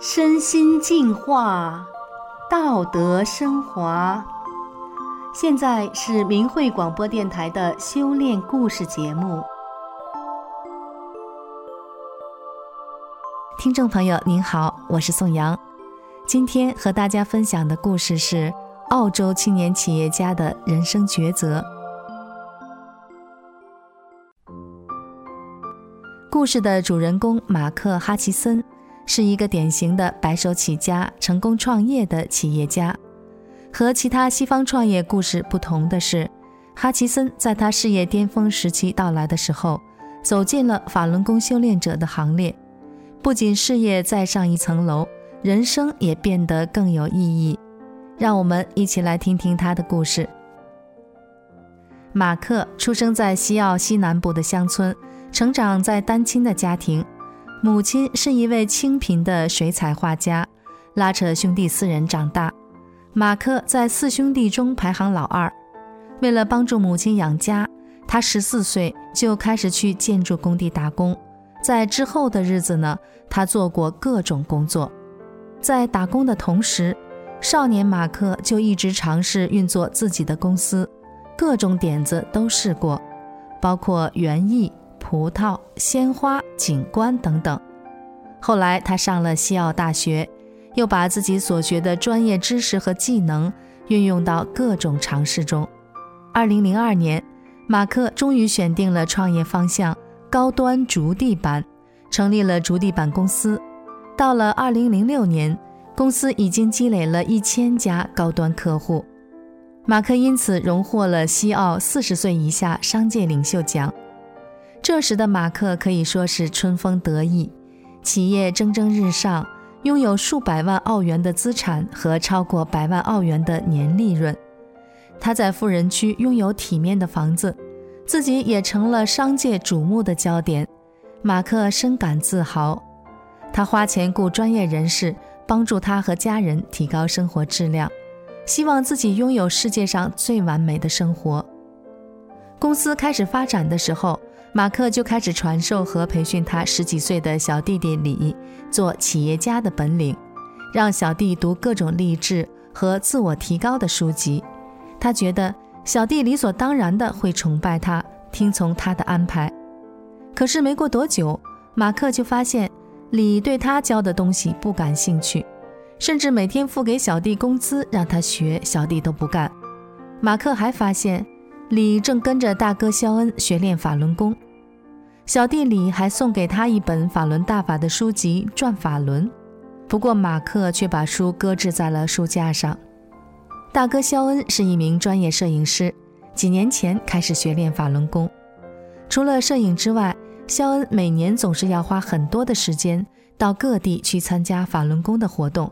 身心净化，道德升华。现在是明慧广播电台的修炼故事节目。听众朋友您好，我是宋阳。今天和大家分享的故事是澳洲青年企业家的人生抉择。故事的主人公马克·哈奇森。是一个典型的白手起家、成功创业的企业家。和其他西方创业故事不同的是，哈奇森在他事业巅峰时期到来的时候，走进了法轮功修炼者的行列。不仅事业再上一层楼，人生也变得更有意义。让我们一起来听听他的故事。马克出生在西澳西南部的乡村，成长在单亲的家庭。母亲是一位清贫的水彩画家，拉扯兄弟四人长大。马克在四兄弟中排行老二。为了帮助母亲养家，他十四岁就开始去建筑工地打工。在之后的日子呢，他做过各种工作。在打工的同时，少年马克就一直尝试运作自己的公司，各种点子都试过，包括园艺。葡萄、鲜花、景观等等。后来，他上了西澳大学，又把自己所学的专业知识和技能运用到各种尝试中。二零零二年，马克终于选定了创业方向——高端竹地板，成立了竹地板公司。到了二零零六年，公司已经积累了一千家高端客户。马克因此荣获了西澳四十岁以下商界领袖奖。这时的马克可以说是春风得意，企业蒸蒸日上，拥有数百万澳元的资产和超过百万澳元的年利润。他在富人区拥有体面的房子，自己也成了商界瞩目的焦点。马克深感自豪，他花钱雇专业人士帮助他和家人提高生活质量，希望自己拥有世界上最完美的生活。公司开始发展的时候，马克就开始传授和培训他十几岁的小弟弟李做企业家的本领，让小弟读各种励志和自我提高的书籍。他觉得小弟理所当然的会崇拜他，听从他的安排。可是没过多久，马克就发现李对他教的东西不感兴趣，甚至每天付给小弟工资让他学，小弟都不干。马克还发现。李正跟着大哥肖恩学练法轮功，小弟李还送给他一本法轮大法的书籍《转法轮》，不过马克却把书搁置在了书架上。大哥肖恩是一名专业摄影师，几年前开始学练法轮功。除了摄影之外，肖恩每年总是要花很多的时间到各地去参加法轮功的活动，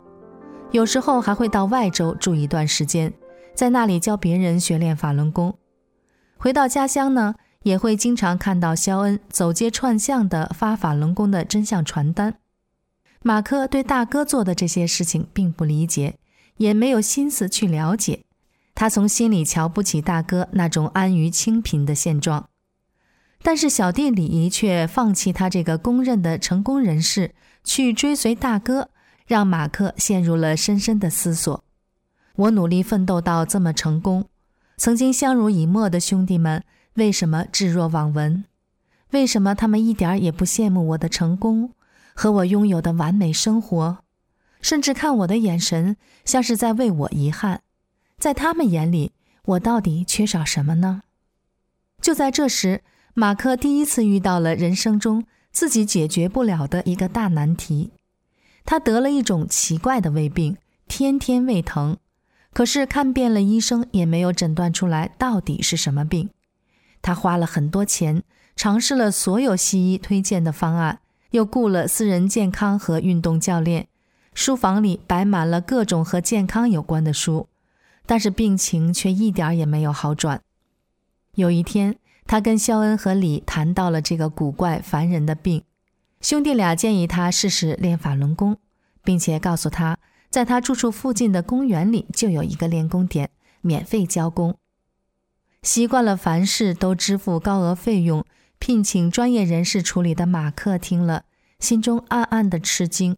有时候还会到外州住一段时间，在那里教别人学练法轮功。回到家乡呢，也会经常看到肖恩走街串巷的发法轮功的真相传单。马克对大哥做的这些事情并不理解，也没有心思去了解。他从心里瞧不起大哥那种安于清贫的现状。但是小弟李却放弃他这个公认的成功人士，去追随大哥，让马克陷入了深深的思索：我努力奋斗到这么成功。曾经相濡以沫的兄弟们，为什么置若罔闻？为什么他们一点也不羡慕我的成功和我拥有的完美生活？甚至看我的眼神像是在为我遗憾。在他们眼里，我到底缺少什么呢？就在这时，马克第一次遇到了人生中自己解决不了的一个大难题。他得了一种奇怪的胃病，天天胃疼。可是看遍了医生，也没有诊断出来到底是什么病。他花了很多钱，尝试了所有西医推荐的方案，又雇了私人健康和运动教练。书房里摆满了各种和健康有关的书，但是病情却一点也没有好转。有一天，他跟肖恩和李谈到了这个古怪烦人的病，兄弟俩建议他试试练法轮功，并且告诉他。在他住处附近的公园里就有一个练功点，免费教功。习惯了凡事都支付高额费用，聘请专业人士处理的马克听了，心中暗暗的吃惊。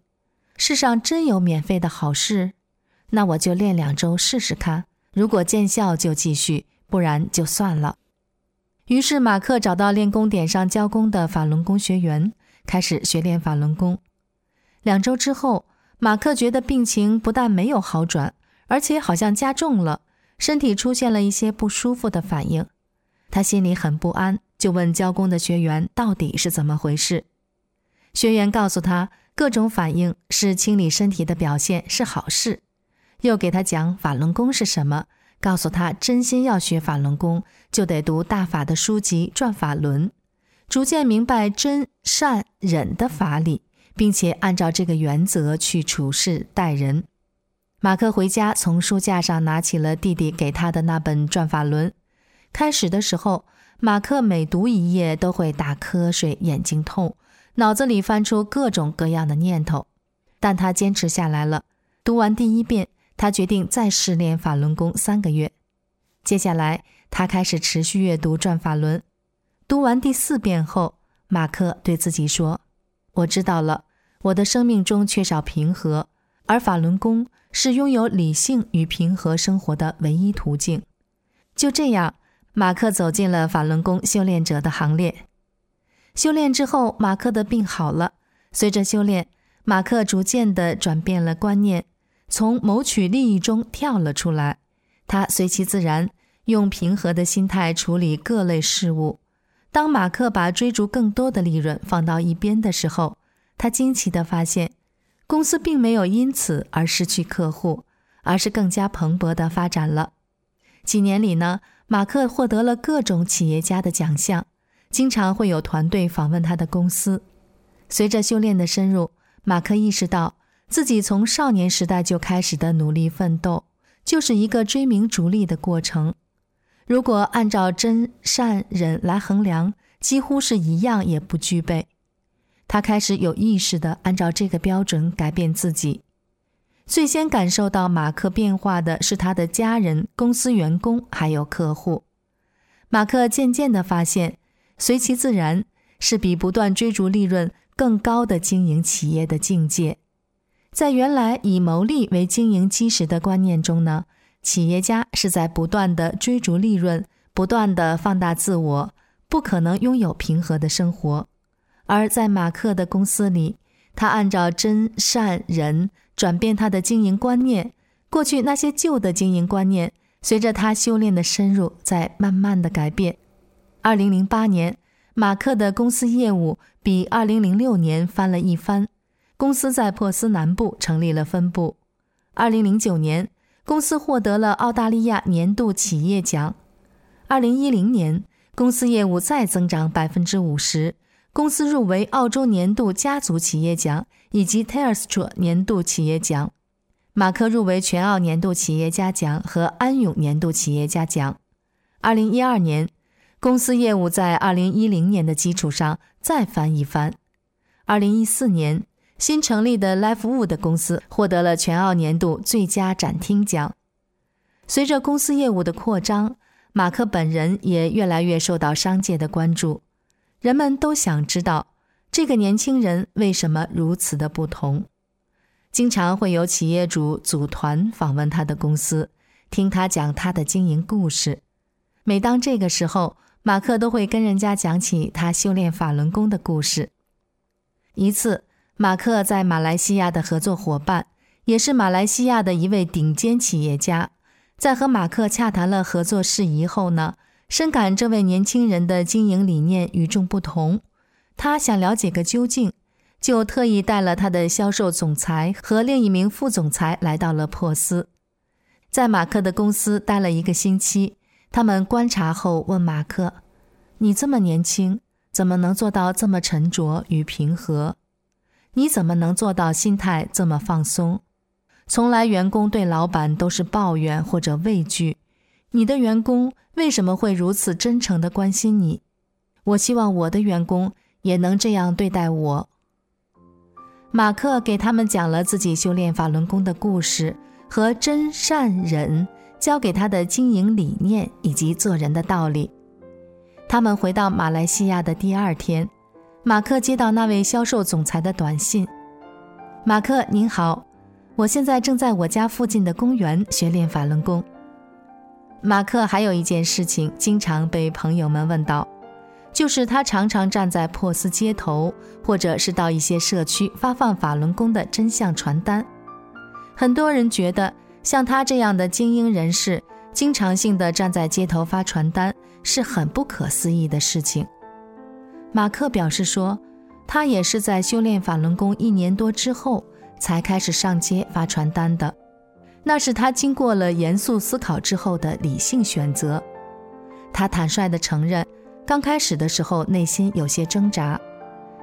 世上真有免费的好事？那我就练两周试试看，如果见效就继续，不然就算了。于是马克找到练功点上教功的法轮功学员，开始学练法轮功。两周之后，马克觉得病情不但没有好转，而且好像加重了，身体出现了一些不舒服的反应。他心里很不安，就问教功的学员到底是怎么回事。学员告诉他，各种反应是清理身体的表现，是好事。又给他讲法轮功是什么，告诉他真心要学法轮功，就得读大法的书籍，转法轮，逐渐明白真善忍的法理，并且按照这个原则去处事待人。马克回家，从书架上拿起了弟弟给他的那本转法轮。开始的时候，马克每读一页都会打瞌睡，眼睛痛。脑子里翻出各种各样的念头，但他坚持下来了。读完第一遍，他决定再试练法轮功三个月。接下来，他开始持续阅读《转法轮》。读完第四遍后，马克对自己说：“我知道了，我的生命中缺少平和，而法轮功是拥有理性与平和生活的唯一途径。”就这样，马克走进了法轮功修炼者的行列。修炼之后，马克的病好了。随着修炼，马克逐渐地转变了观念，从谋取利益中跳了出来。他随其自然，用平和的心态处理各类事务。当马克把追逐更多的利润放到一边的时候，他惊奇地发现，公司并没有因此而失去客户，而是更加蓬勃地发展了。几年里呢，马克获得了各种企业家的奖项。经常会有团队访问他的公司。随着修炼的深入，马克意识到自己从少年时代就开始的努力奋斗，就是一个追名逐利的过程。如果按照真善忍来衡量，几乎是一样也不具备。他开始有意识地按照这个标准改变自己。最先感受到马克变化的是他的家人、公司员工还有客户。马克渐渐地发现。随其自然是比不断追逐利润更高的经营企业的境界。在原来以牟利为经营基石的观念中呢，企业家是在不断的追逐利润，不断的放大自我，不可能拥有平和的生活。而在马克的公司里，他按照真善人转变他的经营观念。过去那些旧的经营观念，随着他修炼的深入，在慢慢的改变。二零零八年，马克的公司业务比二零零六年翻了一番。公司在珀斯南部成立了分部。二零零九年，公司获得了澳大利亚年度企业奖。二零一零年，公司业务再增长百分之五十，公司入围澳洲年度家族企业奖以及 Telstra 年度企业奖。马克入围全澳年度企业家奖和安永年度企业家奖。二零一二年。公司业务在二零一零年的基础上再翻一番。二零一四年，新成立的 LifeWood 公司获得了全澳年度最佳展厅奖。随着公司业务的扩张，马克本人也越来越受到商界的关注。人们都想知道这个年轻人为什么如此的不同。经常会有企业主组团访问他的公司，听他讲他的经营故事。每当这个时候，马克都会跟人家讲起他修炼法轮功的故事。一次，马克在马来西亚的合作伙伴，也是马来西亚的一位顶尖企业家，在和马克洽谈了合作事宜后呢，深感这位年轻人的经营理念与众不同，他想了解个究竟，就特意带了他的销售总裁和另一名副总裁来到了珀斯，在马克的公司待了一个星期。他们观察后问马克：“你这么年轻，怎么能做到这么沉着与平和？你怎么能做到心态这么放松？从来员工对老板都是抱怨或者畏惧，你的员工为什么会如此真诚地关心你？我希望我的员工也能这样对待我。”马克给他们讲了自己修炼法轮功的故事和真善忍。教给他的经营理念以及做人的道理。他们回到马来西亚的第二天，马克接到那位销售总裁的短信：“马克您好，我现在正在我家附近的公园学练法轮功。”马克还有一件事情经常被朋友们问到，就是他常常站在珀斯街头，或者是到一些社区发放法轮功的真相传单。很多人觉得，像他这样的精英人士，经常性的站在街头发传单。是很不可思议的事情。马克表示说，他也是在修炼法轮功一年多之后，才开始上街发传单的。那是他经过了严肃思考之后的理性选择。他坦率地承认，刚开始的时候内心有些挣扎，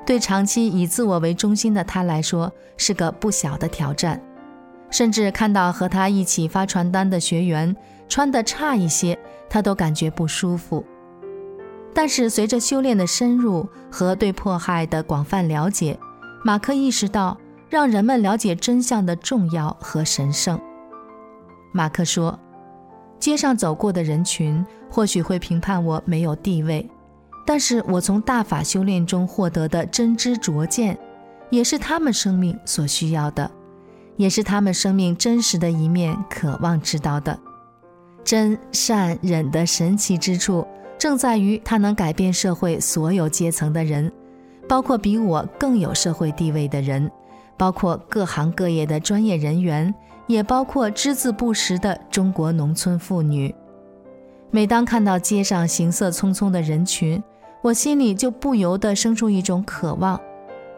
对长期以自我为中心的他来说是个不小的挑战。甚至看到和他一起发传单的学员穿得差一些，他都感觉不舒服。但是随着修炼的深入和对迫害的广泛了解，马克意识到让人们了解真相的重要和神圣。马克说：“街上走过的人群或许会评判我没有地位，但是我从大法修炼中获得的真知灼见，也是他们生命所需要的。”也是他们生命真实的一面，渴望知道的。真善忍的神奇之处，正在于它能改变社会所有阶层的人，包括比我更有社会地位的人，包括各行各业的专业人员，也包括只字不识的中国农村妇女。每当看到街上行色匆匆的人群，我心里就不由得生出一种渴望，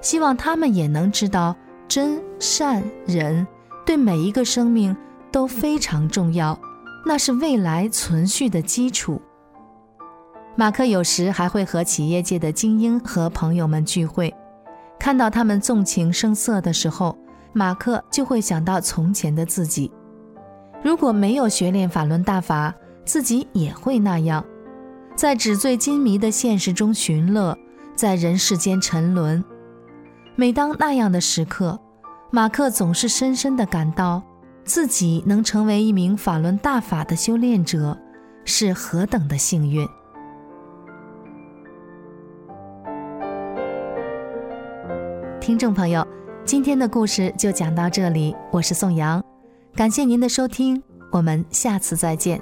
希望他们也能知道。真善忍对每一个生命都非常重要，那是未来存续的基础。马克有时还会和企业界的精英和朋友们聚会，看到他们纵情声色的时候，马克就会想到从前的自己。如果没有学练法轮大法，自己也会那样，在纸醉金迷的现实中寻乐，在人世间沉沦。每当那样的时刻，马克总是深深地感到，自己能成为一名法轮大法的修炼者，是何等的幸运。听众朋友，今天的故事就讲到这里，我是宋阳，感谢您的收听，我们下次再见。